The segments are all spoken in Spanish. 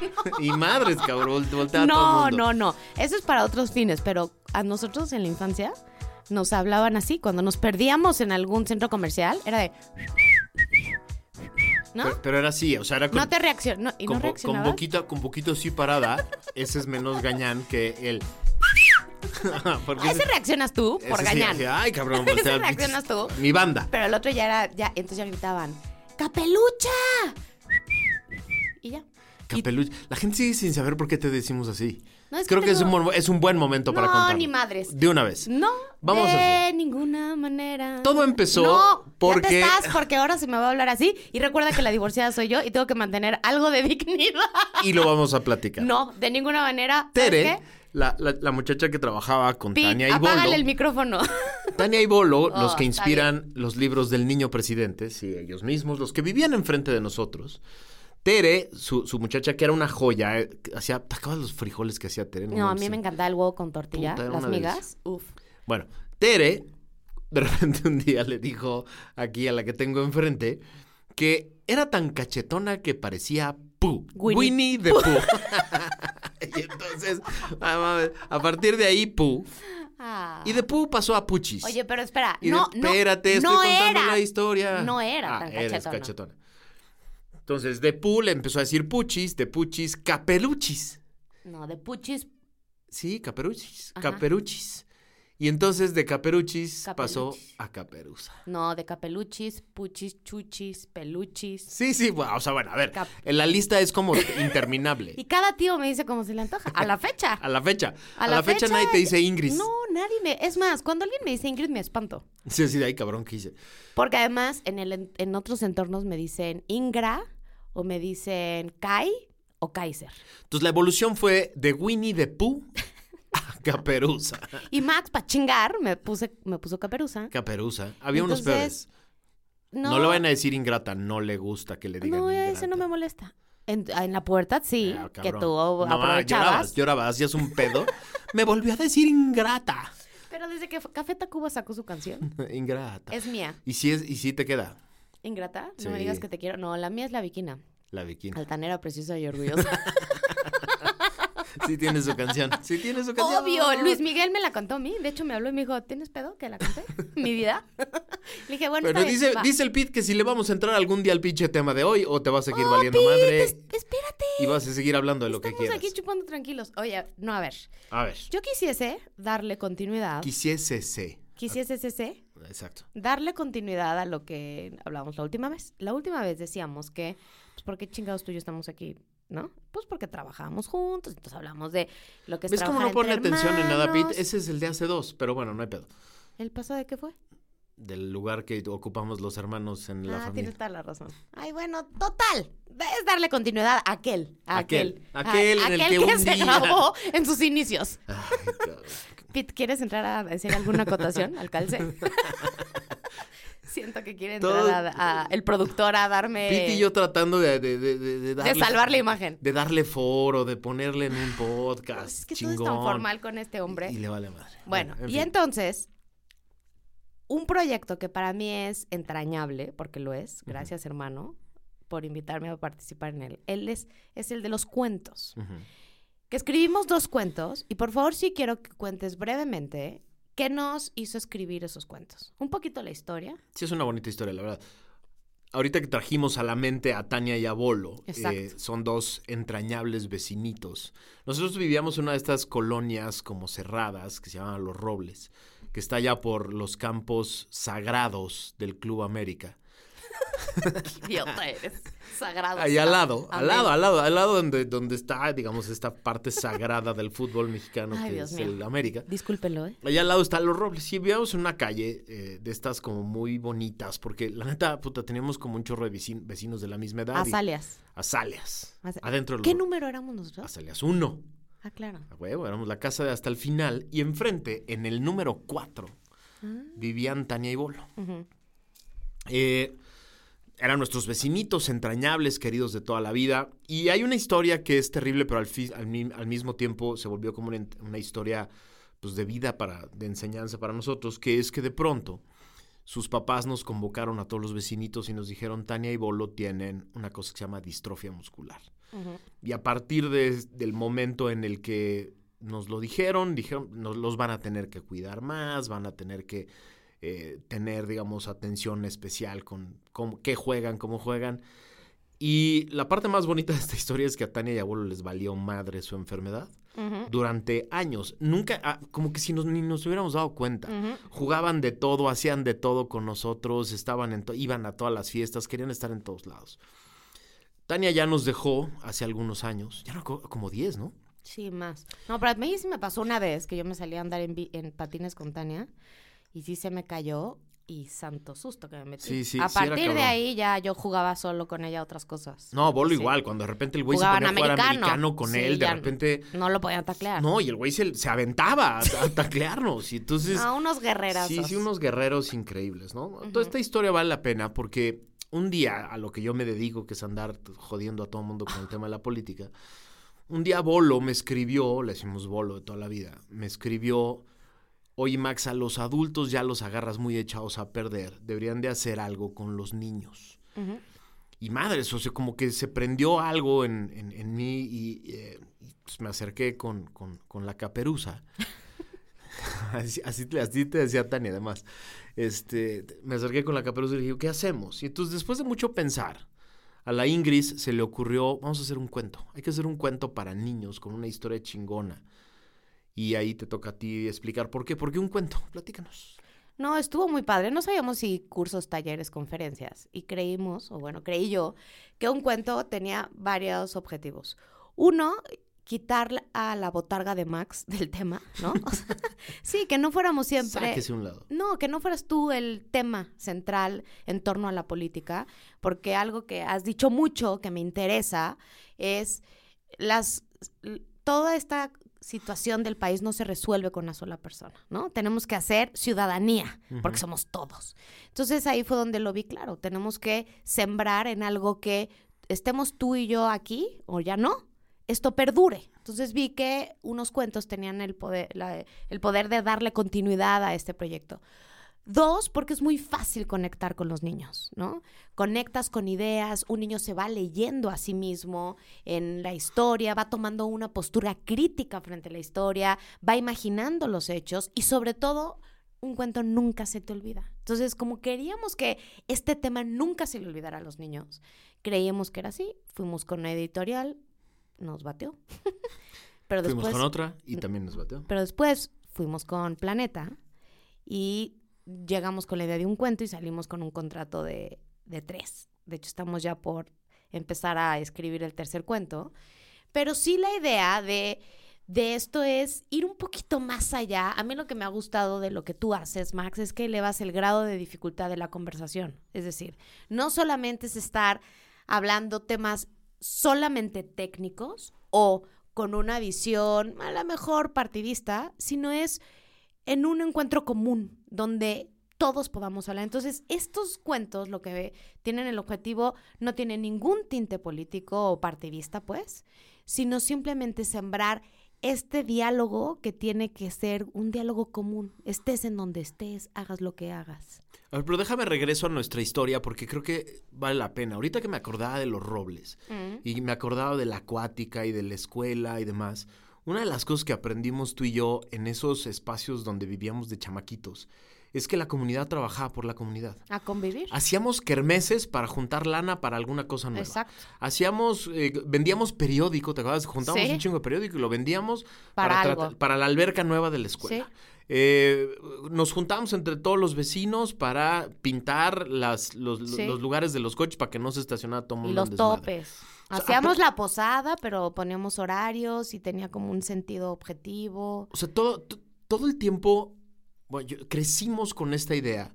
y madres, cabrón, voltea a todo el No, mundo. no, no. Eso es para otros fines, pero a nosotros en la infancia nos hablaban así. Cuando nos perdíamos en algún centro comercial, era de. ¿No? Pero, pero era así, o sea, era con, No te reaccionó. ¿Y con, no con poquito, con poquito así parada. ese es menos gañán que el. Porque A ese reaccionas tú por sí gañán. Ay, cabrón, Ese reaccionas tú. Mi banda. Pero el otro ya era. Ya, entonces ya gritaban: ¡Capelucha! Y ya. La gente sigue sin saber por qué te decimos así. No, es que Creo que, es, un, es buen momento para No, contar. ni madres. De una vez. No, Vamos de ninguna manera. Todo empezó no, porque- ya te estás, porque ahora se me va a hablar así. Y recuerda que la divorciada soy yo y tengo que mantener algo de dignidad. Y lo vamos a platicar. No, de ninguna manera. ¿sabes Tere, la, la- la muchacha que trabajaba con Tania y apágale Bolo. el micrófono. Tania y Bolo, Oh, los que inspiran los libros del niño presidente, sí, ellos mismos, los que vivían enfrente de nosotros. Tere, su, su muchacha que era una joya, eh, hacía, ¿te acabas los frijoles que hacía Tere? No, a mí me encantaba el huevo con tortilla, Puta, las migas. Uf. Bueno, Tere, de repente un día le dijo aquí a la que tengo enfrente que era tan cachetona que parecía Pooh. Winnie. The Pooh. y entonces, ah, a partir de ahí, Pooh. Ah. Y de Pooh pasó a Puchis. Oye, pero espera. Y de- no, no. espérate, estoy no contando era. la historia. No era Ah, tan eres cachetona. Entonces, de Pooh le empezó a decir Puchis, de Puchis, Capeluchis. No, de puchis. Sí, Caperuchis, Ajá. Caperuchis. Y entonces de Caperuchis pasó Capeluchis. a Caperuza. No, de capeluchis, puchis, chuchis, peluchis. Sí, sí, bueno, o sea, bueno, a ver, Cap- la lista es como interminable. Y cada tío me dice cómo se le antoja. A la fecha. A la fecha. A, la, fecha, nadie te dice Ingrid. No, nadie me. Es más, cuando alguien me dice Ingrid me espanto. Sí, sí, de ahí cabrón que hice. Porque además en, el, en otros entornos me dicen Ingra o me dicen Kai o Kaiser. Entonces la evolución fue de Winnie the Pooh a Caperuza. Y Max, para chingar, me, puse, me puso caperuza. Caperuza. Había unos peores. No, le van a decir ingrata, no le gusta que le digan No, ingrata. ese no me molesta. En, en la puerta sí, Ah, que tú No, aprovechabas. llorabas, llorabas, hacías un pedo. me volvió a decir ingrata. Pero desde que Café Tacuba sacó su canción, ingrata. es mía. Y sí, es, y sí te queda ¿Ingrata? No me digas que te quiero. No, la mía es la Viquina. la bikini. Altanera, preciosa y orgullosa. Sí tiene su canción. Sí tiene su canción. Obvio, Luis Miguel me la contó a mí. De hecho, me habló y me dijo, ¿tienes pedo que la conté? Mi vida. Le dije, bueno, Pero dice, va. dice el Pit que si le vamos a entrar algún día al pinche tema de hoy o te vas a seguir Oh, valiendo Pete, madre es- espérate. y vas a seguir hablando de lo que Estamos quieras. aquí chupando tranquilos. Oye, no, a ver. A ver. Yo quisiese darle continuidad. Quisiese. Quisiese ese, Exacto. darle continuidad a lo que hablamos la última vez. La última vez decíamos que, pues, ¿por qué chingados tú y yo estamos aquí? ¿No? Pues porque trabajábamos juntos, entonces hablamos de lo que es ¿Ves cómo no pone atención en nada, Pete? Ese es el de hace dos, pero bueno, no hay pedo. ¿El paso de qué fue? Del lugar que ocupamos los hermanos en la ah, familia. tienes toda la razón. Ay, bueno, total. Es darle continuidad a aquel. A Aquel, aquel. aquel a- en el aquel que que, un se día- grabó en sus inicios. Ay. Pete, ¿quieres entrar a decir alguna acotación al calce? Siento que quiere entrar Todo- a, a- el productor a darme... Pete y yo tratando de, de, de, de, de darle, salvar la imagen. De darle foro, de ponerle en un podcast. Es que chingón. todo es tan formal con este hombre. Y, y le vale madre. Bueno, en y fin. entonces, un proyecto que para mí es entrañable, porque lo es, gracias hermano por invitarme a participar en él. Él es, es el de los cuentos. Ujú. Que escribimos dos cuentos, y por favor sí quiero que cuentes brevemente ¿Qué nos hizo escribir esos cuentos? Un poquito la historia. Sí, es una bonita historia, la verdad. Ahorita que trajimos a la mente a Tania y a Bolo, eh, son dos entrañables vecinitos. Nosotros vivíamos en una de estas colonias como cerradas que se llaman Los Robles, que está allá por los campos sagrados del Club América. Idiota eres. Sagrado. Ahí al lado, al lado, al lado, al lado donde, donde está, digamos, esta parte sagrada del fútbol mexicano Ay, que Dios es mío. el América. Discúlpelo, ¿eh? Allá al lado están los robles. Y vivíamos en una calle eh, de estas como muy bonitas, porque la neta, puta, teníamos como un chorro de vecin- vecinos de la misma edad. y- Azaleas. Azaleas. Aza- Adentro de ¿Qué número éramos nosotros? Azaleas 1. Ah, claro. A huevo, éramos la casa de hasta el final. Y enfrente, en el número 4, vivían Tania y Bolo. Ujú. Eh, eran nuestros vecinitos entrañables, queridos de toda la vida. Y hay una historia que es terrible, pero al, fi- al, mi- al mismo tiempo se volvió como una, historia pues, de vida, para, de enseñanza para nosotros, que es que de pronto sus papás nos convocaron a todos los vecinitos y nos dijeron, Tania y Bolo tienen una cosa que se llama distrofia muscular. Y a partir de- del momento en el que nos lo dijeron, dijeron, nos los van a tener que cuidar más, van a tener que eh, tener, digamos, atención especial con cómo, qué juegan, cómo juegan. Y la parte más bonita de esta historia es que a Tania y a Abuelo les valió madre su enfermedad durante años. Nunca, ah, como que si nos, ni nos hubiéramos dado cuenta. Jugaban de todo, hacían de todo con nosotros, estaban en iban a todas las fiestas, querían estar en todos lados. Tania ya nos dejó hace algunos años, ya no, co- como 10, ¿no? Sí, más. No, pero a mí sí me pasó una vez que yo me salí a andar en patines con Tania y sí se me cayó y santo susto que me metí. Sí, sí, A sí partir de ahí ya yo jugaba solo con ella otras cosas. No, Bolo igual, cuando de repente el güey se ponía a jugar americano. con él, de repente... No lo podían taclear. No, y el güey se, se aventaba a, a taclearnos. Y entonces... No, unos guerrerazos. Sí, sí, unos guerreros increíbles, ¿no? Toda esta historia vale la pena porque un día, a lo que yo me dedico, que es andar jodiendo a todo el mundo con el tema de la política, un día Bolo me escribió, le decimos Bolo de toda la vida, me escribió, oye Max, a los adultos ya los agarras muy echados a perder, deberían de hacer algo con los niños. Y madre, o sea, como que se prendió algo en, en- en mí y, eh, pues, me acerqué con, con- con la caperuza. así, así, te- así te decía Tania, además. Este, me acerqué con la caperuza y le dije, ¿qué hacemos? Y entonces, después de mucho pensar, a la Ingrid se le ocurrió, vamos a hacer un cuento. Hay que hacer un cuento para niños con una historia chingona. Y ahí te toca a ti explicar por qué. ¿Por qué un cuento? Platícanos. No, estuvo muy padre. No sabíamos si cursos, talleres, conferencias. Y creímos, o bueno, creí yo, que un cuento tenía varios objetivos. Uno, quitar a la botarga de Max del tema, ¿no? O sea, sí, que no fuéramos siempre... Sáquese un lado. No, que no fueras tú el tema central en torno a la política, porque algo que has dicho mucho que me interesa es las toda esta situación del país no se resuelve con una sola persona, ¿no? Tenemos que hacer ciudadanía, porque somos todos. Entonces ahí fue donde lo vi claro, tenemos que sembrar en algo que estemos tú y yo aquí o ya no, esto perdure. Entonces vi que unos cuentos tenían el poder, la- el poder de darle continuidad a este proyecto. Dos, porque es muy fácil conectar con los niños, ¿no? Conectas con ideas, un niño se va leyendo a sí mismo en la historia, va tomando una postura crítica frente a la historia, va imaginando los hechos y sobre todo un cuento nunca se te olvida. Entonces, como queríamos que este tema nunca se le olvidara a los niños, creíamos que era así, fuimos con una editorial, nos bateó. Pero Fuimos después con otra y también nos bateó. pero después fuimos con Planeta y llegamos con la idea de un cuento y salimos con un contrato de, de tres. De hecho, estamos ya por empezar a escribir el tercer cuento. Pero sí la idea de, de esto es ir un poquito más allá. A mí lo que me ha gustado de lo que tú haces, Max, es que elevas el grado de dificultad de la conversación. Es decir, no solamente es estar hablando temas solamente técnicos o con una visión a lo mejor partidista, sino es en un encuentro común donde todos podamos hablar. Entonces, estos cuentos lo que tienen el objetivo no tienen ningún tinte político o partidista, pues, sino simplemente sembrar este diálogo que tiene que ser un diálogo común. Estés en donde estés, hagas lo que hagas. A ver, pero déjame regreso a nuestra historia porque creo que vale la pena. Ahorita que me acordaba de los robles y me acordaba de la acuática y de la escuela y demás, una de las cosas que aprendimos tú y yo en esos espacios donde vivíamos de chamaquitos es que la comunidad trabajaba por la comunidad. A convivir. Hacíamos kermeses para juntar lana para alguna cosa nueva. Exacto. Hacíamos, eh, vendíamos periódico, ¿te acuerdas? Juntábamos Sí. un chingo de periódico y lo vendíamos Para algo. para la alberca nueva de la escuela. Sí. Eh, nos juntábamos entre todos los vecinos para pintar las, los, Sí. los lugares de los coches para que no se estacionara todo el Y mundo. los en O sea, Hacíamos la posada, pero poníamos horarios y tenía como un sentido objetivo. O sea, todo, todo el tiempo bueno, yo- crecimos con esta idea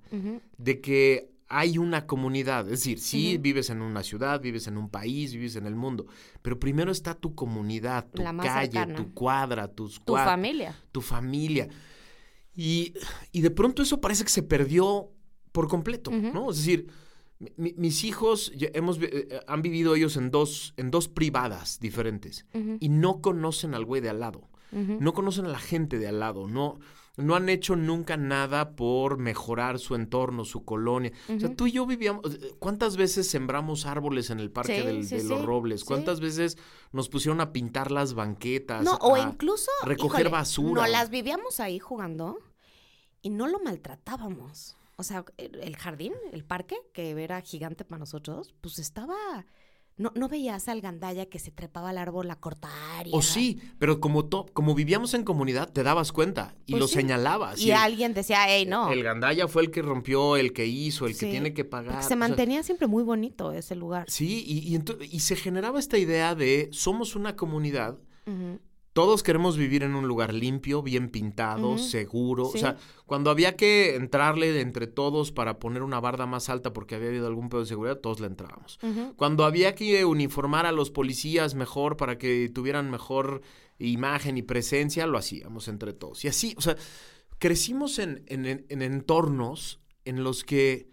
de que hay una comunidad. Es decir, sí vives en una ciudad, vives en un país, vives en el mundo, pero primero está tu comunidad, tu calle, cercana. tu cuadra, tus Tu familia. tu familia. Y, y de pronto eso parece que se perdió por completo. ¿no? Es decir, mi- mi- mis hijos hemos, eh, han vivido ellos en dos, en dos privadas diferentes y no conocen al güey de al lado, no conocen a la gente de al lado, no, no han hecho nunca nada por mejorar su entorno, su colonia. O sea, tú y yo vivíamos, ¿cuántas veces sembramos árboles en el parque Sí, del- sí, de los sí, robles? ¿Cuántas veces nos pusieron a pintar las banquetas? No, o incluso recoger híjole, basura. No las vivíamos ahí jugando y no lo maltratábamos. O sea, el el jardín, el parque, que era gigante para nosotros, pues estaba. No, no veías al gandalla que se trepaba al árbol a cortar. O sí, pero como, to- como vivíamos en comunidad, te dabas cuenta y Pues lo sí. señalabas. Y el- alguien decía, hey, no. El gandalla fue el que rompió, el que hizo, el que tiene que pagar. Porque o se sea, mantenía siempre muy bonito ese lugar. sí, y, y, y se generaba esta idea de somos una comunidad, Ujú. Todos queremos vivir en un lugar limpio, bien pintado, seguro. Sí. O sea, cuando había que entrarle de entre todos para poner una barda más alta porque había habido algún pedo de seguridad, todos le entrábamos. Cuando había que uniformar a los policías mejor para que tuvieran mejor imagen y presencia, lo hacíamos entre todos. Y así, o sea, crecimos en- en- en entornos en los que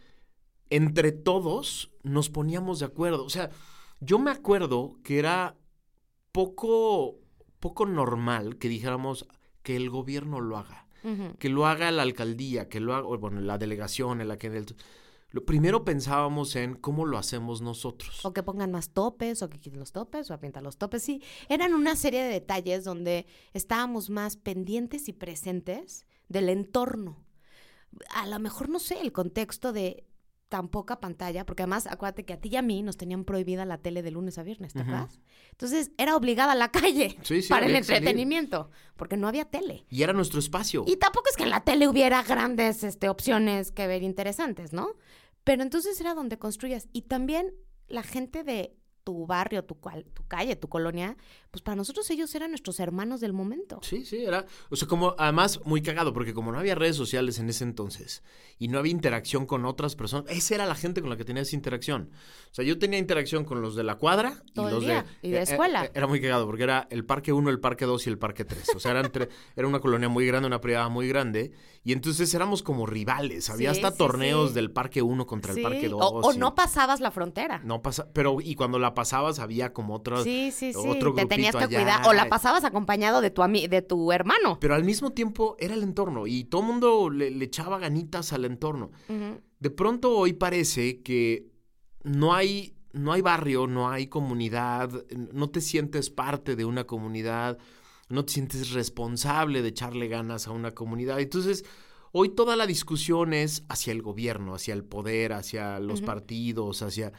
entre todos nos poníamos de acuerdo. O sea, yo me acuerdo que era poco, poco normal que dijéramos que el gobierno lo haga que lo haga la alcaldía, que lo haga, bueno, la delegación, en la que... el- lo primero pensábamos en cómo lo hacemos nosotros. O que pongan más topes, o que quiten los topes, o a pintar los topes. Sí, eran una serie de detalles donde estábamos más pendientes y presentes del entorno. A lo mejor, no sé, el contexto de tan poca pantalla, porque además, acuérdate que a ti y a mí nos tenían prohibida la tele de lunes a viernes, ¿te acuerdas? Entonces, era obligada a la calle Sí, sí, para el salir. entretenimiento, porque no había tele. Y era nuestro espacio. Y tampoco es que en la tele hubiera grandes este, opciones que ver interesantes, ¿no? Pero entonces era donde construyas. Y también la gente de tu barrio, tu, cual, tu calle, tu colonia, pues para nosotros ellos eran nuestros hermanos del momento. Sí, sí, era. O sea, como además muy cagado, porque como no había redes sociales en ese entonces y no había interacción con otras personas, esa era la gente con la que tenías interacción. O sea, yo tenía interacción con los de la cuadra y Todo el los día, de. y de eh, escuela. eh, era muy cagado, porque era el parque 1, el parque 2 y el parque 3. O sea, eran tre- era una colonia muy grande, una privada muy grande. Y entonces éramos como rivales. Había Sí, hasta sí, torneos sí. del parque 1 contra el parque 2. O, o no pasabas la frontera. No pasa, pero y cuando la pasabas había como otro, sí, sí, sí. otro Te tenías que allá. cuidar. O la pasabas acompañado de tu, de tu hermano. Pero al mismo tiempo era el entorno y todo el mundo le, le echaba ganitas al entorno. De pronto hoy parece que no hay, no hay barrio, no hay comunidad, no te sientes parte de una comunidad, no te sientes responsable de echarle ganas a una comunidad. Entonces, hoy toda la discusión es hacia el gobierno, hacia el poder, hacia los partidos, hacia...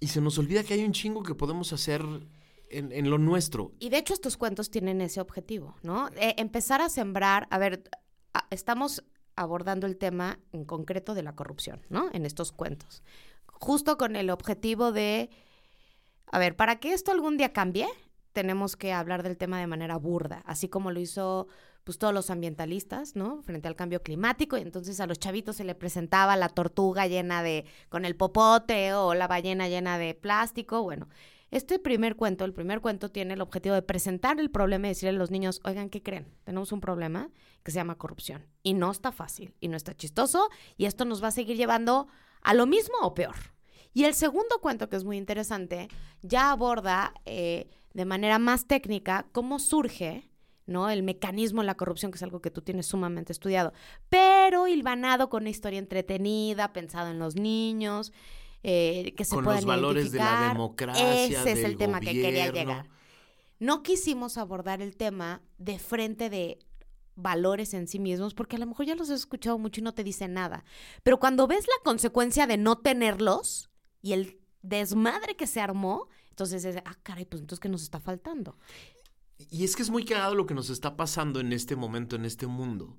Y se nos olvida que hay un chingo que podemos hacer en, en lo nuestro. Y de hecho estos cuentos tienen ese objetivo, ¿no? Eh, empezar a sembrar, a ver, estamos abordando el tema en concreto de la corrupción, ¿no? En estos cuentos. Justo con el objetivo de, a ver, para que esto algún día cambie, tenemos que hablar del tema de manera burda, así como lo hizo pues todos los ambientalistas, ¿no? Frente al cambio climático y entonces a los chavitos se le presentaba la tortuga llena de con el popote o la ballena llena de plástico, bueno, este primer cuento, el primer cuento tiene el objetivo de presentar el problema y decirle a los niños, oigan, ¿qué creen? Tenemos un problema que se llama corrupción. Y no está fácil, y no está chistoso, y esto nos va a seguir llevando a lo mismo o peor. Y el segundo cuento, que es muy interesante, ya aborda eh, de manera más técnica cómo surge ¿no? El mecanismo de la corrupción, que es algo que tú tienes sumamente estudiado, pero hilvanado con una historia entretenida, pensado en los niños, eh, que se Con puedan los valores de la democracia, Ese es el tema que quería llegar. no quisimos abordar el tema de frente de valores en sí mismos, porque a lo mejor ya los has escuchado mucho y no te dicen nada. Pero cuando ves la consecuencia de no tenerlos y el desmadre que se armó, entonces es, ah, caray, pues entonces, ¿qué nos está faltando? Y es que es muy cagado lo que nos está pasando en este momento, en este mundo.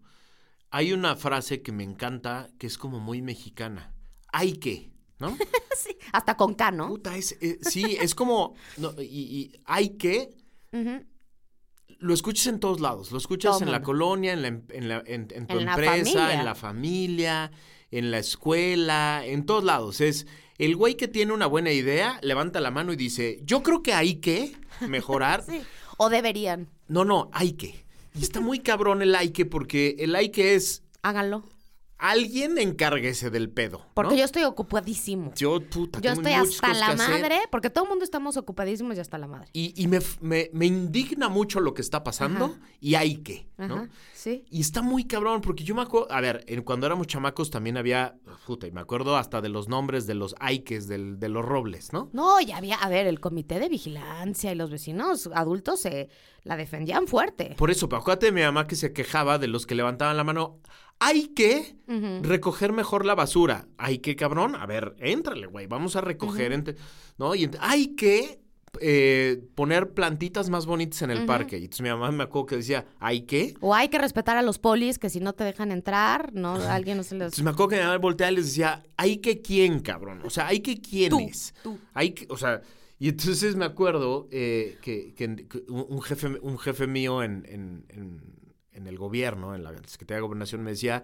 Hay una frase que me encanta, que es como muy mexicana. Hay que, ¿no? sí, hasta con K, ¿no? Puta, es, eh, sí, es como, no, y, y hay que, lo escuchas en todos lados. Lo escuchas Todo en la colonia, en, la, en, la- en- en tu la empresa, en la familia, en la escuela, en todos lados. Es el güey que tiene una buena idea, levanta la mano y dice, yo creo que hay que mejorar. Sí. O deberían. No, no, hay que. Y está muy cabrón el hay que porque el hay que es Háganlo. Alguien encárguese del pedo. ¿no? Porque yo estoy ocupadísimo. Yo, puta, Yo estoy hasta la madre, porque todo el mundo estamos ocupadísimos y hasta la madre. Y, y me, me- me indigna mucho lo que está pasando Ajá. y hay que, ¿no? Ajá, sí. Y está muy cabrón, porque yo me acuerdo, a ver, en- cuando éramos chamacos también había, puta, y me acuerdo hasta de los nombres de los aikes, del, de los robles, ¿no? No, ya había, a ver, el comité de vigilancia y los vecinos adultos se la defendían fuerte. Por eso, pero acuérdate de mi mamá que se quejaba de los que levantaban la mano. Hay que recoger mejor la basura. Hay que, cabrón, a ver, éntrale, güey, vamos a recoger, entre- ¿no? Y hay que eh, poner plantitas más bonitas en el parque. Y entonces mi mamá me acuerdo que decía, ¿hay que? O hay que respetar a los polis, que si no te dejan entrar, no, alguien no se les... Entonces me acuerdo que mi mamá volteaba y les decía, ¿hay que quién, cabrón? O sea, ¿hay que quiénes? tú. Hay que, o sea, y entonces me acuerdo eh, que, que- un jefe, un jefe mío en, en- en- en el gobierno, en la Secretaría de Gobernación, me decía,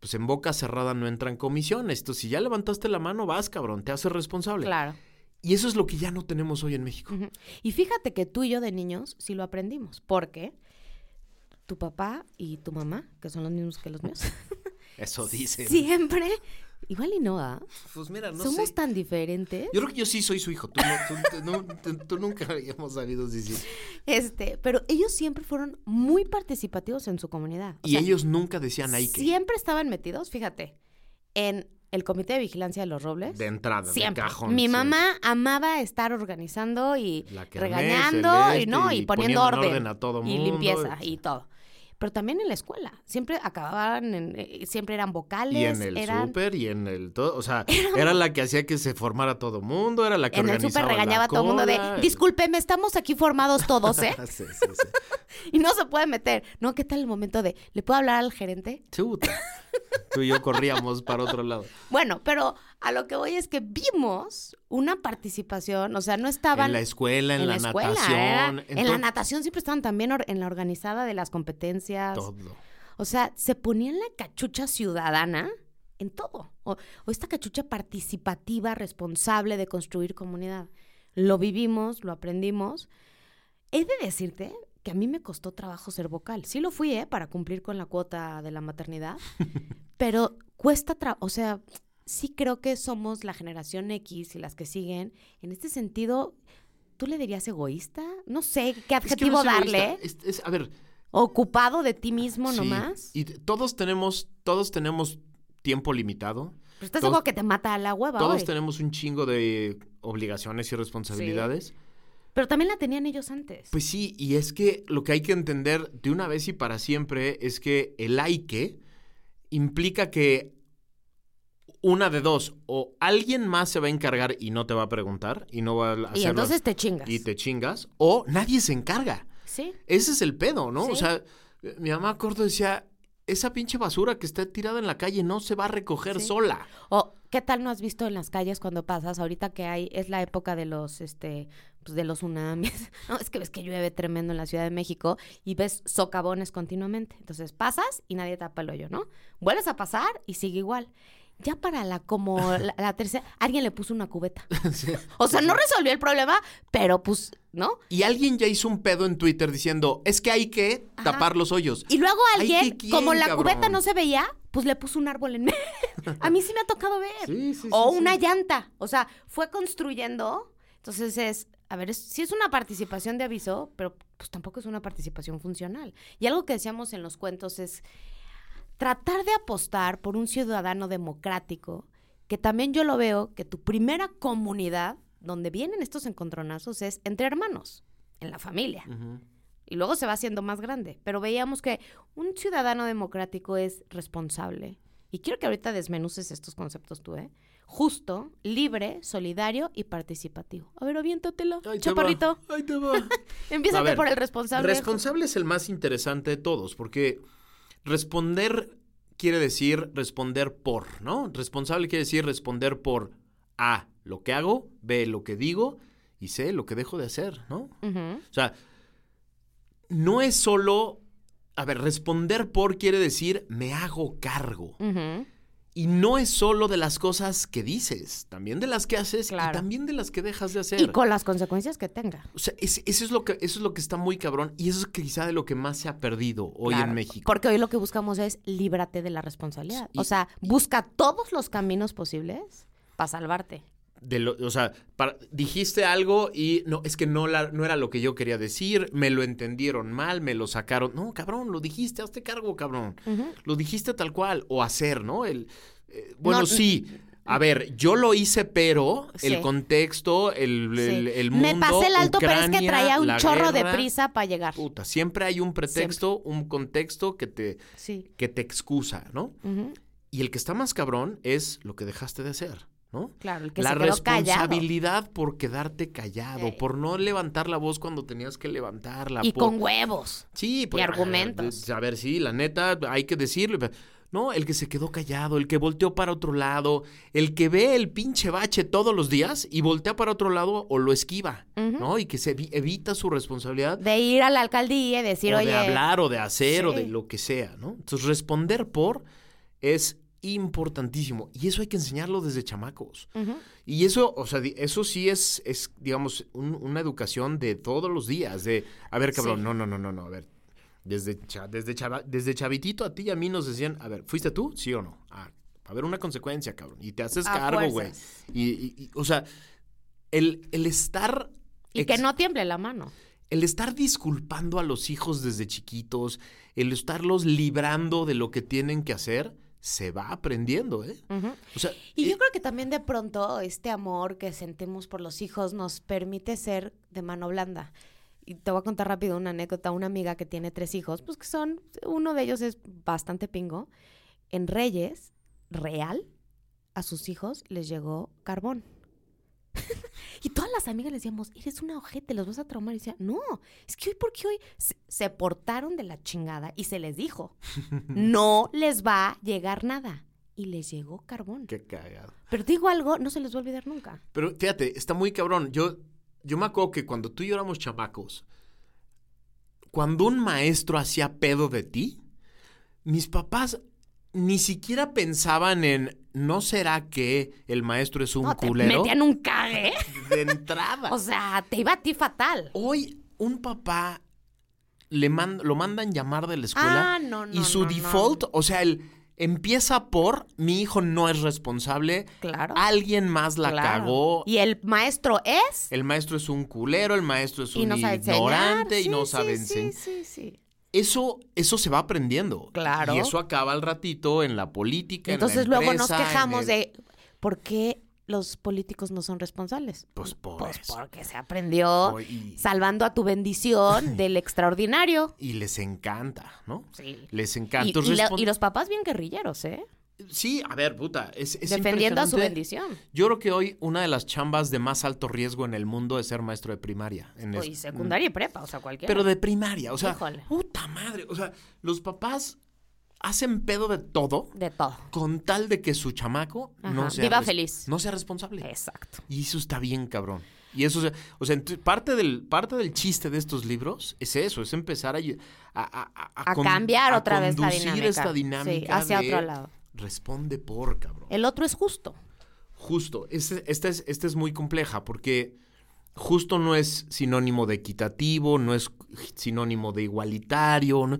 pues en boca cerrada no entran comisiones. Entonces, si ya levantaste la mano, vas, cabrón, te haces responsable. Claro. Y eso es lo que ya no tenemos hoy en México. Y fíjate que tú y yo de niños sí lo aprendimos, porque tu papá y tu mamá, que son los mismos que los míos, Eso dicen. siempre, igual y no, ¿ah? Pues mira, no Somos sé. tan diferentes. Yo creo que yo sí soy su hijo. Tú, no- tú- tú no- tú- tú nunca habíamos sabido decir. Este, pero ellos siempre fueron muy participativos en su comunidad. O Y sea, ellos nunca decían hay que. siempre estaban metidos, fíjate, en el comité de vigilancia de los robles. De entrada, Siempre. de cajón. Mi mamá amaba estar organizando y regañando y no este, y y poniendo poniendo en orden, orden a todo y mundo, limpieza y- y todo. Pero también en la escuela, siempre acababan, en- eh, siempre eran vocales, Y en el eran súper y en el todo. O sea, era la que hacía que se formara todo mundo, era la que en el organizaba súper la regañaba a todo el mundo de, discúlpeme, estamos aquí formados todos, ¿eh? sí, sí, sí. y no se puede meter. No, ¿qué tal el momento de, ¿le puedo hablar al gerente? Chuta. Tú y yo corríamos para otro lado. Bueno, pero a lo que voy es que vimos una participación, o sea, no estaban En la escuela, en, la, escuela, natación. era- en en la natación siempre estaban también en la organizada de las competencias. Todo. O sea, se ponían la cachucha ciudadana en todo. O, o esta cachucha participativa, responsable de construir comunidad. Lo vivimos, lo aprendimos. He de decirte que a mí me costó trabajo ser vocal. Sí lo fui, ¿eh? Para cumplir con la cuota de la maternidad. pero cuesta trabajo. O sea, sí creo que somos la generación X y las que siguen. En este sentido, ¿tú le dirías egoísta? No sé qué Es que adjetivo no darle. es- es- a ver, Ocupado de ti mismo sí, nomás. Y todos tenemos, todos tenemos tiempo limitado. Pero estás seguro que te mata a la hueva Todos hoy. tenemos un chingo de obligaciones y responsabilidades. Pero también la tenían ellos antes. Pues sí, y es que lo que hay que entender de una vez y para siempre es que el que implica que una de dos, o alguien más se va a encargar y no te va a preguntar y no va a hacerlo y entonces te chingas. y te chingas, o nadie se encarga. Sí. Ese es el pedo, ¿no? Sí. O sea, mi mamá Corto decía, esa pinche basura que está tirada en la calle no se va a recoger Sí. sola. O qué tal no has visto en las calles cuando pasas ahorita que hay es la época de los este pues de los tsunamis. No, es que ves que llueve tremendo en la Ciudad de México y ves socavones continuamente. Entonces pasas y nadie tapa el hoyo, ¿no? Vuelves a pasar y sigue igual. Ya para la como la, la tercera alguien le puso una cubeta. Sí. O sea, no resolvió el problema, pero pues, ¿no? Y alguien ya hizo un pedo en Twitter diciendo, es que hay que Ajá. tapar los hoyos. Y luego alguien, ¿qué quién, como la cabrón? cubeta no se veía, pues le puso un árbol en medio. A mí sí me ha tocado ver. Sí, sí, o sí, una llanta. O sea, fue construyendo. Entonces es, a ver, es- sí es una participación de aviso, pero pues tampoco es una participación funcional. Y algo que decíamos en los cuentos es tratar de apostar por un ciudadano democrático, que también yo lo veo que tu primera comunidad donde vienen estos encontronazos es entre hermanos. en la familia. Y luego se va haciendo más grande. Pero veíamos que un ciudadano democrático es responsable. Y quiero que ahorita desmenuces estos conceptos tú, ¿eh? Justo, libre, solidario y participativo. A ver, aviéntatelo, Ahí te va, chaparrito. Ahí te va. Empieza por el responsable. Responsable es el más interesante de todos, porque responder quiere decir responder por, ¿no? Responsable quiere decir responder por A, lo que hago, B, lo que digo y C, lo que dejo de hacer, ¿no? O sea, no es solo, a ver, responder por quiere decir me hago cargo. Y no es solo de las cosas que dices, también de las que haces Claro. y también de las que dejas de hacer. Y con las consecuencias que tenga. O sea, es- eso, es lo que, eso es lo que está muy cabrón y eso es quizá de lo que más se ha perdido hoy Claro, en México. Porque hoy lo que buscamos es líbrate de la responsabilidad. Y- o sea, busca todos los caminos posibles para salvarte. De lo- o sea, para- dijiste algo y no, es que no, la- no era lo que yo quería decir, me lo entendieron mal, me lo sacaron. No, cabrón, lo dijiste, hazte cargo, cabrón. Lo dijiste tal cual, o hacer, ¿no? El, eh, bueno, No, sí. A ver, yo lo hice, pero el contexto, el, Sí. el- el mundo. Me pasé el alto, pero es que traía un chorro de prisa para llegar. Puta, siempre hay un pretexto, un contexto que te, Sí. que te excusa, ¿no? Y el que está más cabrón es lo que dejaste de hacer, ¿no? Claro, el que la se quedó callado. responsabilidad por quedarte callado, por no levantar la voz cuando tenías que levantarla. Y por- con huevos. Sí, pues, argumentos. A, a ver, sí, la neta, hay que decirlo. No, el que se quedó callado, el que volteó para otro lado, el que ve el pinche bache todos los días y voltea para otro lado o lo esquiva, ¿no? Y que se evi- evita su responsabilidad De ir a la alcaldía y decir, o oye. de hablar o de hacer o de lo que sea, ¿no? Entonces, responder por es importantísimo y eso hay que enseñarlo desde chamacos. Y eso, o sea, eso sí es, es digamos, un- una educación de todos los días, de, a ver, cabrón, Sí. no, no, no, no, no, a ver, desde, cha- desde, chava- desde chavitito a ti y a mí nos decían, a ver, ¿fuiste tú? ¿Sí o no? Ah, a ver, una consecuencia, cabrón, y te haces A cargo, güey. Y, y- y, o sea, el, el estar... Y que no tiemble la mano. el estar disculpando a los hijos desde chiquitos, el estarlos librando de lo que tienen que hacer, se va aprendiendo, ¿eh? O sea, Y eh, yo creo que también de pronto este amor que sentimos por los hijos nos permite ser de mano blanda. Y te voy a contar rápido una anécdota. Una amiga que tiene tres hijos, pues que son, uno de ellos es bastante pingo. En Reyes, real, a sus hijos les llegó carbón. Y todas las amigas les decíamos, eres una ojete, los vas a traumar. Y decía, no, es que hoy porque hoy se, se portaron de la chingada y se les dijo, no les va a llegar nada. Y les llegó carbón. qué cagado. Pero digo algo, no se les va a olvidar nunca. Pero fíjate, está muy cabrón. Yo, yo me acuerdo que cuando tú y yo éramos chamacos, cuando un maestro hacía pedo de ti, mis papás ni siquiera pensaban en, ¿no será que el maestro es un No, te culero? metían un cague. De entrada. O sea, te iba a ti fatal. Hoy un papá le man- lo mandan llamar de la escuela Ah, no, no, y su no, default, o sea, el empieza por mi hijo no es responsable, Claro. alguien más la Claro. cagó, Y el maestro es. el maestro es un culero, el maestro es y un ignorante y no sabe sí, enseñar. Sí, sí, Eso, eso se va aprendiendo. Claro. Y eso acaba al ratito en la política. en la Entonces luego nos empresa, quejamos el- de por qué los políticos no son responsables. Pues por Pues porque se aprendió Por- y- salvando a tu bendición del extraordinario. Y les encanta, ¿no? Sí. Les encanta. y la- y los papás bien guerrilleros, ¿eh? Sí, a ver, puta, es, es Defendiendo a su bendición. Yo creo que hoy una de las chambas de más alto riesgo en el mundo es ser maestro de primaria. En Y secundaria y prepa, o sea, cualquiera. Pero de primaria, o sea, Híjole. puta madre. O sea, los papás hacen pedo de todo De todo. con tal de que su chamaco no sea viva feliz. No sea responsable. Exacto. Y eso está bien, cabrón. Y eso, o sea, parte del, parte del chiste de estos libros es eso, es empezar a, a, a- a A con- cambiar otra vez la dinámica. esta Sí, dinámica hacia de otro lado. Responde por, cabrón. El otro es justo. Justo, este, esta es, muy compleja porque justo no es sinónimo de equitativo, no es sinónimo de igualitario, ¿no?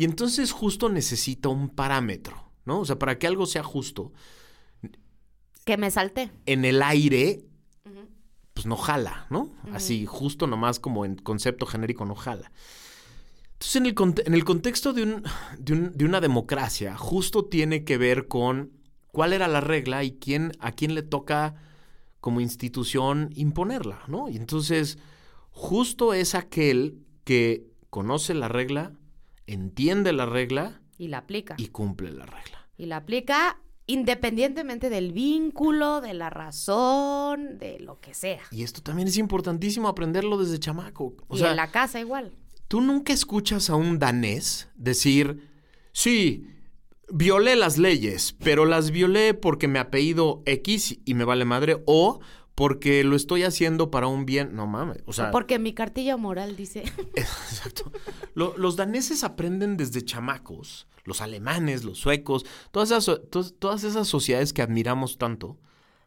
Y entonces justo necesita un parámetro, ¿no? O sea, para que algo sea justo, Que me salté. en el aire, pues no jala, ¿no? Así, justo nomás como en concepto genérico no jala. Entonces, en el, en el contexto de, un, de, un- de una democracia, justo tiene que ver con cuál era la regla y quién, a quién le toca como institución imponerla, ¿no? Y entonces, Justo es aquel que conoce la regla, entiende la regla Y la aplica. y cumple la regla. Y la aplica independientemente del vínculo, de la razón, de lo que sea. Y esto también es importantísimo aprenderlo desde chamaco. O y sea, en la casa igual. tú nunca escuchas a un danés decir, sí, violé las leyes, pero las violé porque me apellido X y me vale madre, o porque lo estoy haciendo para un bien. No mames. O sea, Porque mi cartilla moral dice... Exacto. Lo- los daneses aprenden desde chamacos, los alemanes, los suecos, todas esas, todas esas sociedades que admiramos tanto,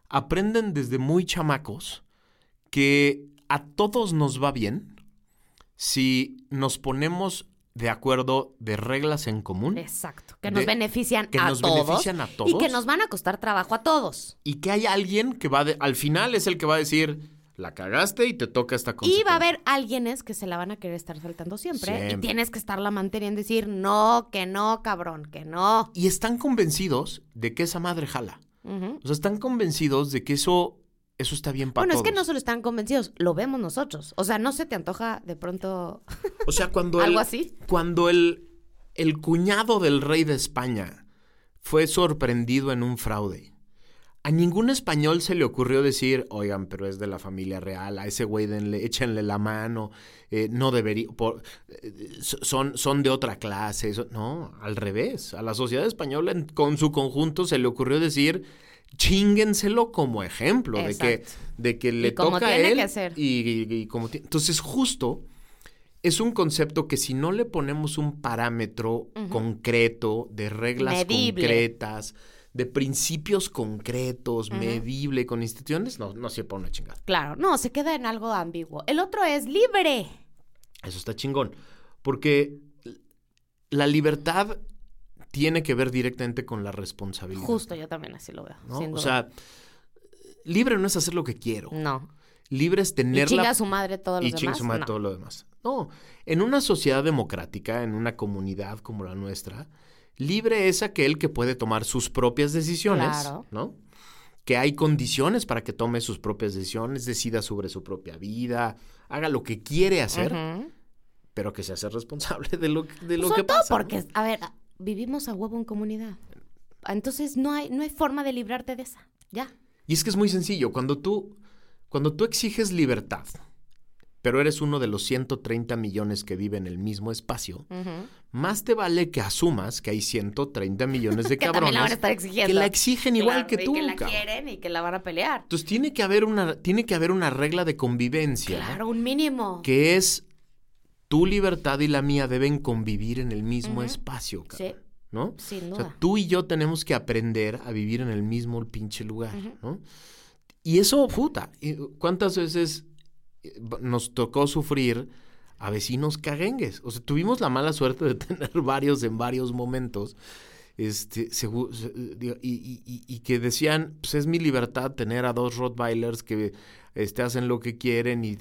aprenden desde muy chamacos que a todos nos va bien si nos ponemos de acuerdo de reglas en común Exacto. Que nos De- benefician que a nos todos. benefician a Y todos. que nos van a costar trabajo a todos. y que hay alguien que va de- al final es el que va a decir, la cagaste y te toca esta Y consecuencia. va a haber alguienes que se la van a querer estar saltando siempre. Siempre. Y tienes que estarla manteniendo y decir, no, que no, cabrón, que no. Y están convencidos de que esa madre jala. O sea, están convencidos de que eso, eso está bien para Bueno, todos. es que no solo están convencidos, lo vemos nosotros. O sea, no se te antoja de pronto O sea, cuando algo el, así. Cuando el, el cuñado del rey de España fue sorprendido en un fraude, a ningún español se le ocurrió decir, oigan, pero es de la familia real, a ese güey denle, échenle la mano, eh, no debería, por- eh, son, son de otra clase. eso-". No, al revés. A la sociedad española en- con su conjunto se le ocurrió decir, chíngenselo como ejemplo de que, de que le Y como toca a él que ser. y, y- y como Entonces, justo es un concepto que si no le ponemos un parámetro concreto de reglas Medible. concretas, de principios concretos, medible, con instituciones, no, no se pone una chingada. Claro, no, se queda en algo ambiguo. El otro es libre. Eso está chingón. Porque la libertad tiene que ver directamente con la responsabilidad. Justo, yo también así lo veo. ¿no? O sea, libre no es hacer lo que quiero. no. Libre es Y tener chinga la a su madre todos los y chinga demás. su madre no. todo lo demás. No, en una sociedad democrática, en una comunidad como la nuestra, libre es aquel que puede tomar sus propias decisiones, Claro. ¿no? Que hay condiciones para que tome sus propias decisiones, decida sobre su propia vida, haga lo que quiere hacer, pero que se hace responsable de lo, de lo Sobre que todo pasa. ¿no? porque, a ver, vivimos a huevo en comunidad. Entonces no hay, no hay forma de librarte de esa. Ya. Y es que es muy sencillo, cuando tú, cuando tú exiges libertad, pero eres uno de los 130 millones que viven en el mismo espacio, más te vale que asumas que hay 130 millones de Que también la van cabrones a estar exigiendo. que la exigen igual que y tú. que la cabrón. quieren y que la van a pelear. Entonces tiene que haber una, tiene que haber una regla de convivencia Claro, un mínimo. que es tu libertad y la mía deben convivir en el mismo espacio, cabrón, Sí, ¿no? sin O sea, tú y yo tenemos que aprender a vivir en el mismo pinche lugar, ¿no? Y eso, puta, ¿cuántas veces eh, nos tocó sufrir a vecinos caguengues? O sea, tuvimos la mala suerte de tener varios en varios momentos, este, se- y que decían, pues es mi libertad tener a dos Rottweilers que este, hacen lo que quieren y...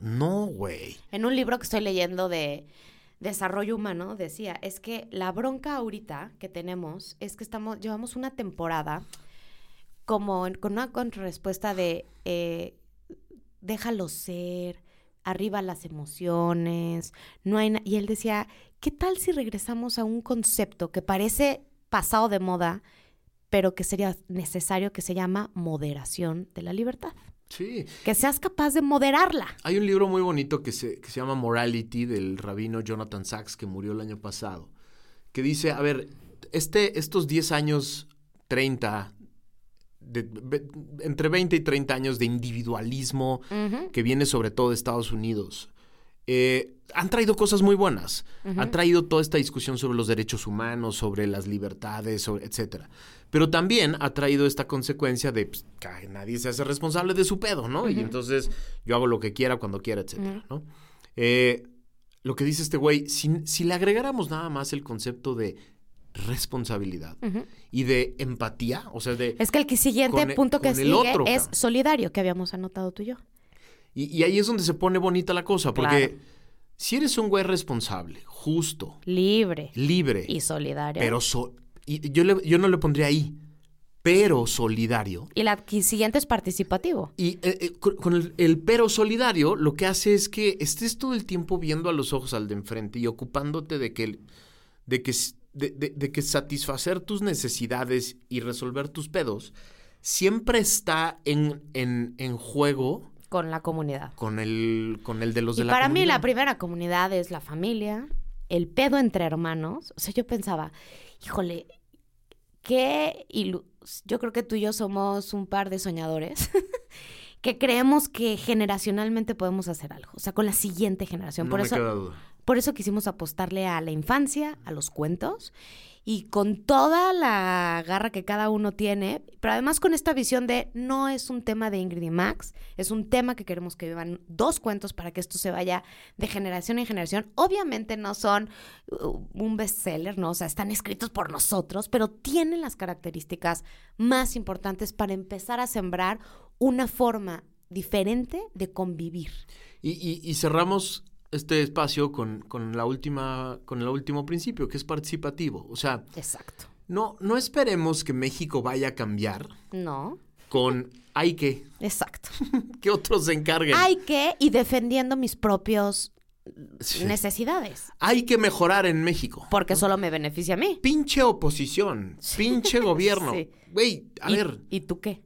No, güey. En un libro que estoy leyendo de desarrollo humano decía, es que la bronca ahorita que tenemos es que estamos llevamos una temporada como con una contrarrespuesta de eh, déjalo ser, arriba las emociones, no hay y él decía, ¿qué tal si regresamos a un concepto que parece pasado de moda, pero que sería necesario que se llama moderación de la libertad? Sí. Que seas capaz de moderarla. Hay un libro muy bonito que se, que se llama Morality del rabino Jonathan Sachs que murió el año pasado, que dice, a ver, este, estos 10 años, 30, de- ve- entre 20 y 30 años de individualismo que viene sobre todo de Estados Unidos, eh, han traído cosas muy buenas. Han traído toda esta discusión sobre los derechos humanos, sobre las libertades, sobre, etcétera. Pero también ha traído esta consecuencia de pues, que nadie se hace responsable de su pedo, ¿no? Y entonces yo hago lo que quiera, cuando quiera, etcétera, ¿no? Eh, lo que dice este güey, si, si le agregáramos nada más el concepto de responsabilidad y de empatía, o sea, de... Es que el siguiente e- punto que sigue otro, es solidario, que habíamos anotado tú y yo. Y, y ahí es donde se pone bonita la cosa, porque Claro. si eres un güey responsable, justo, Libre libre, y solidario. pero so- y yo, le- yo no le pondría ahí, pero solidario. Y la siguiente es participativo. Y eh, eh, con, el, el pero solidario lo que hace es que estés todo el tiempo viendo a los ojos al de enfrente y ocupándote de que, de que, s- de, de- de que satisfacer tus necesidades y resolver tus pedos siempre está en, en, en juego con la comunidad. con el, con el de los Y de la para mí la comunidad. primera comunidad es la familia, el pedo entre hermanos. O sea, yo pensaba, híjole, qué Yo creo que tú y yo somos un par de soñadores que creemos que generacionalmente podemos hacer algo. O sea, con la siguiente generación. No por me eso, queda duda. por eso quisimos apostarle a la infancia, a los cuentos y con toda la garra que cada uno tiene, pero además con esta visión de no es un tema de Ingrid y Max, es un tema que queremos que vivan dos cuentos para que esto se vaya de generación en generación. Obviamente no son uh, un bestseller, ¿no? O sea, están escritos por nosotros, pero tienen las características más importantes para empezar a sembrar una forma diferente de convivir. Y, cerramos este espacio con, con la última, con el último principio, que es participativo. O sea, Exacto. no, no esperemos que México vaya a cambiar No, con hay que, exacto. que otros se encarguen. hay que y defendiendo mis propios Sí. necesidades, Hay que mejorar en México. porque solo me beneficia a mí. Pinche oposición, pinche gobierno. Sí. Güey, a ¿Y- ver, ¿Y tú qué?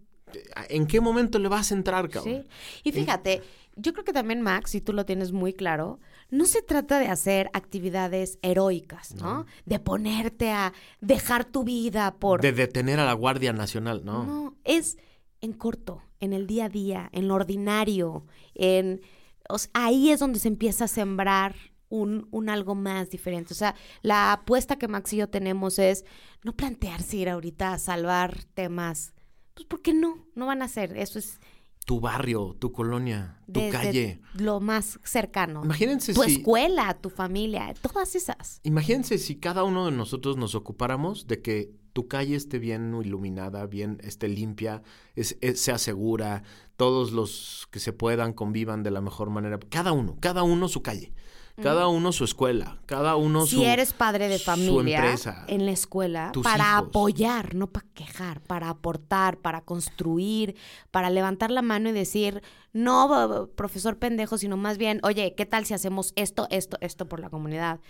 ¿en qué momento le vas a entrar, cabrón? Sí. Y fíjate, yo creo que también, Max, y tú lo tienes muy claro, no se trata de hacer actividades heroicas, ¿no? De ponerte a dejar tu vida por... De detener a la Guardia Nacional, ¿no? No, es en corto, en el día a día, en lo ordinario, en... o sea, ahí es donde se empieza a sembrar un, un algo más diferente. O sea, la apuesta que Max y yo tenemos es no plantearse ir ahorita a salvar temas. Pues, ¿por qué no? No van a hacer. Eso es Tu barrio, tu colonia, tu desde calle. lo más cercano. Imagínense tu si- escuela, tu familia, todas esas. Imagínense si cada uno de nosotros nos ocupáramos de que tu calle esté bien iluminada, bien esté limpia, es- es- sea segura, todos los que se puedan convivan de la mejor manera. Cada uno, cada uno su calle, cada uno su escuela, cada uno si su eres padre de familia empresa, en la escuela, para hijos. apoyar, no para quejar, para aportar, para construir, para levantar la mano y decir, no, profesor pendejo, sino más bien, oye, ¿qué tal si hacemos esto, esto, esto por la comunidad?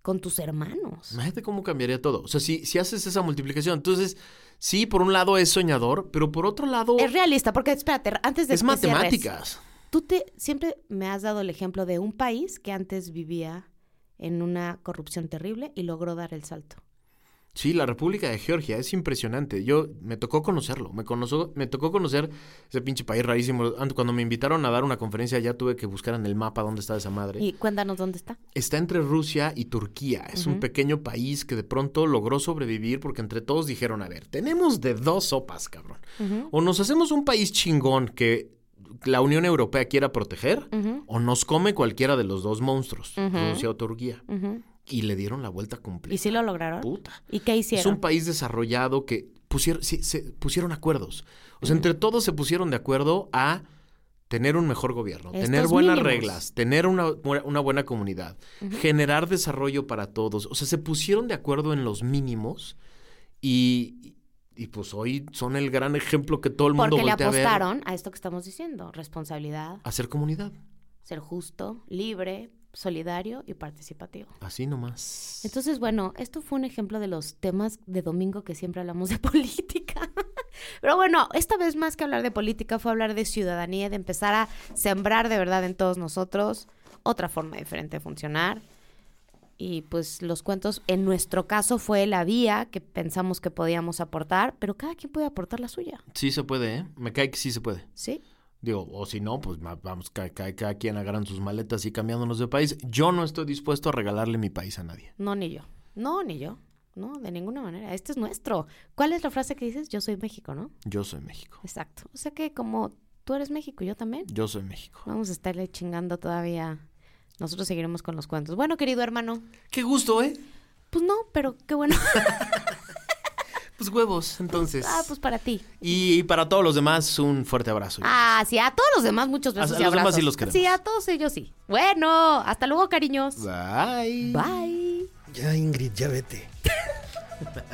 Con tus hermanos. Imagínate cómo cambiaría todo. O sea, si, si haces esa multiplicación, entonces, sí, por un lado es soñador, pero por otro lado Es realista, porque espérate, antes de es que cierres, matemáticas. Tú te siempre me has dado el ejemplo de un país que antes vivía en una corrupción terrible y logró dar el salto. Sí, la República de Georgia es impresionante. Yo me tocó conocerlo, me conoció, me tocó conocer ese pinche país rarísimo. Cuando me invitaron a dar una conferencia ya tuve que buscar en el mapa dónde está esa madre. Y cuéntanos dónde está. Está entre Rusia y Turquía. Es un pequeño país que de pronto logró sobrevivir porque entre todos dijeron, a ver, tenemos de dos sopas, cabrón. O nos hacemos un país chingón que la Unión Europea quiera proteger, o nos come cualquiera de los dos monstruos, Rusia o Turquía. Y le dieron la vuelta completa. ¿Y sí lo lograron? Puta. ¿Y qué Es hicieron? un país desarrollado que pusieron, sí, se pusieron acuerdos. O sea, entre todos se pusieron de acuerdo a tener un mejor gobierno, Estos tener buenas mínimos. reglas, tener una, una buena comunidad, generar desarrollo para todos. O sea, se pusieron de acuerdo en los mínimos y, y pues hoy son el gran ejemplo que todo el mundo Porque le voltea a apostaron a esto que estamos diciendo. Responsabilidad, Hacer comunidad. ser justo, libre, solidario y participativo. Así nomás. Entonces, bueno, esto fue un ejemplo de los temas de domingo que siempre hablamos de política. Pero bueno, esta vez más que hablar de política fue hablar de ciudadanía, de empezar a sembrar de verdad en todos nosotros otra forma diferente de funcionar. Y pues los cuentos, en nuestro caso, fue la vía que pensamos que podíamos aportar, pero cada quien puede aportar la suya, Sí se puede, ¿eh? Me cae que sí se puede. ¿sí? Digo, o si no, pues vamos, ca- ca- cada, quien agarran sus maletas y cambiándonos de país. Yo no estoy dispuesto a regalarle mi país a nadie. No, ni yo. No, ni yo. No, de ninguna manera. Este es nuestro. ¿Cuál es la frase que dices? Yo soy México, ¿no? Yo soy México. Exacto. O sea que como tú eres México, yo también. Yo soy México. Vamos a estarle chingando todavía. Nosotros seguiremos con los cuentos. Bueno, querido hermano, Qué gusto, ¿eh? pues no, pero qué bueno. Pues huevos, entonces. ah, pues para ti. Y para todos los demás, un fuerte abrazo. Ah, sí, a todos los demás muchos besos A- a y los demás sí los queremos. Sí, a todos ellos sí. Bueno, hasta luego, cariños. Bye. Bye. Ya, Ingrid, ya vete.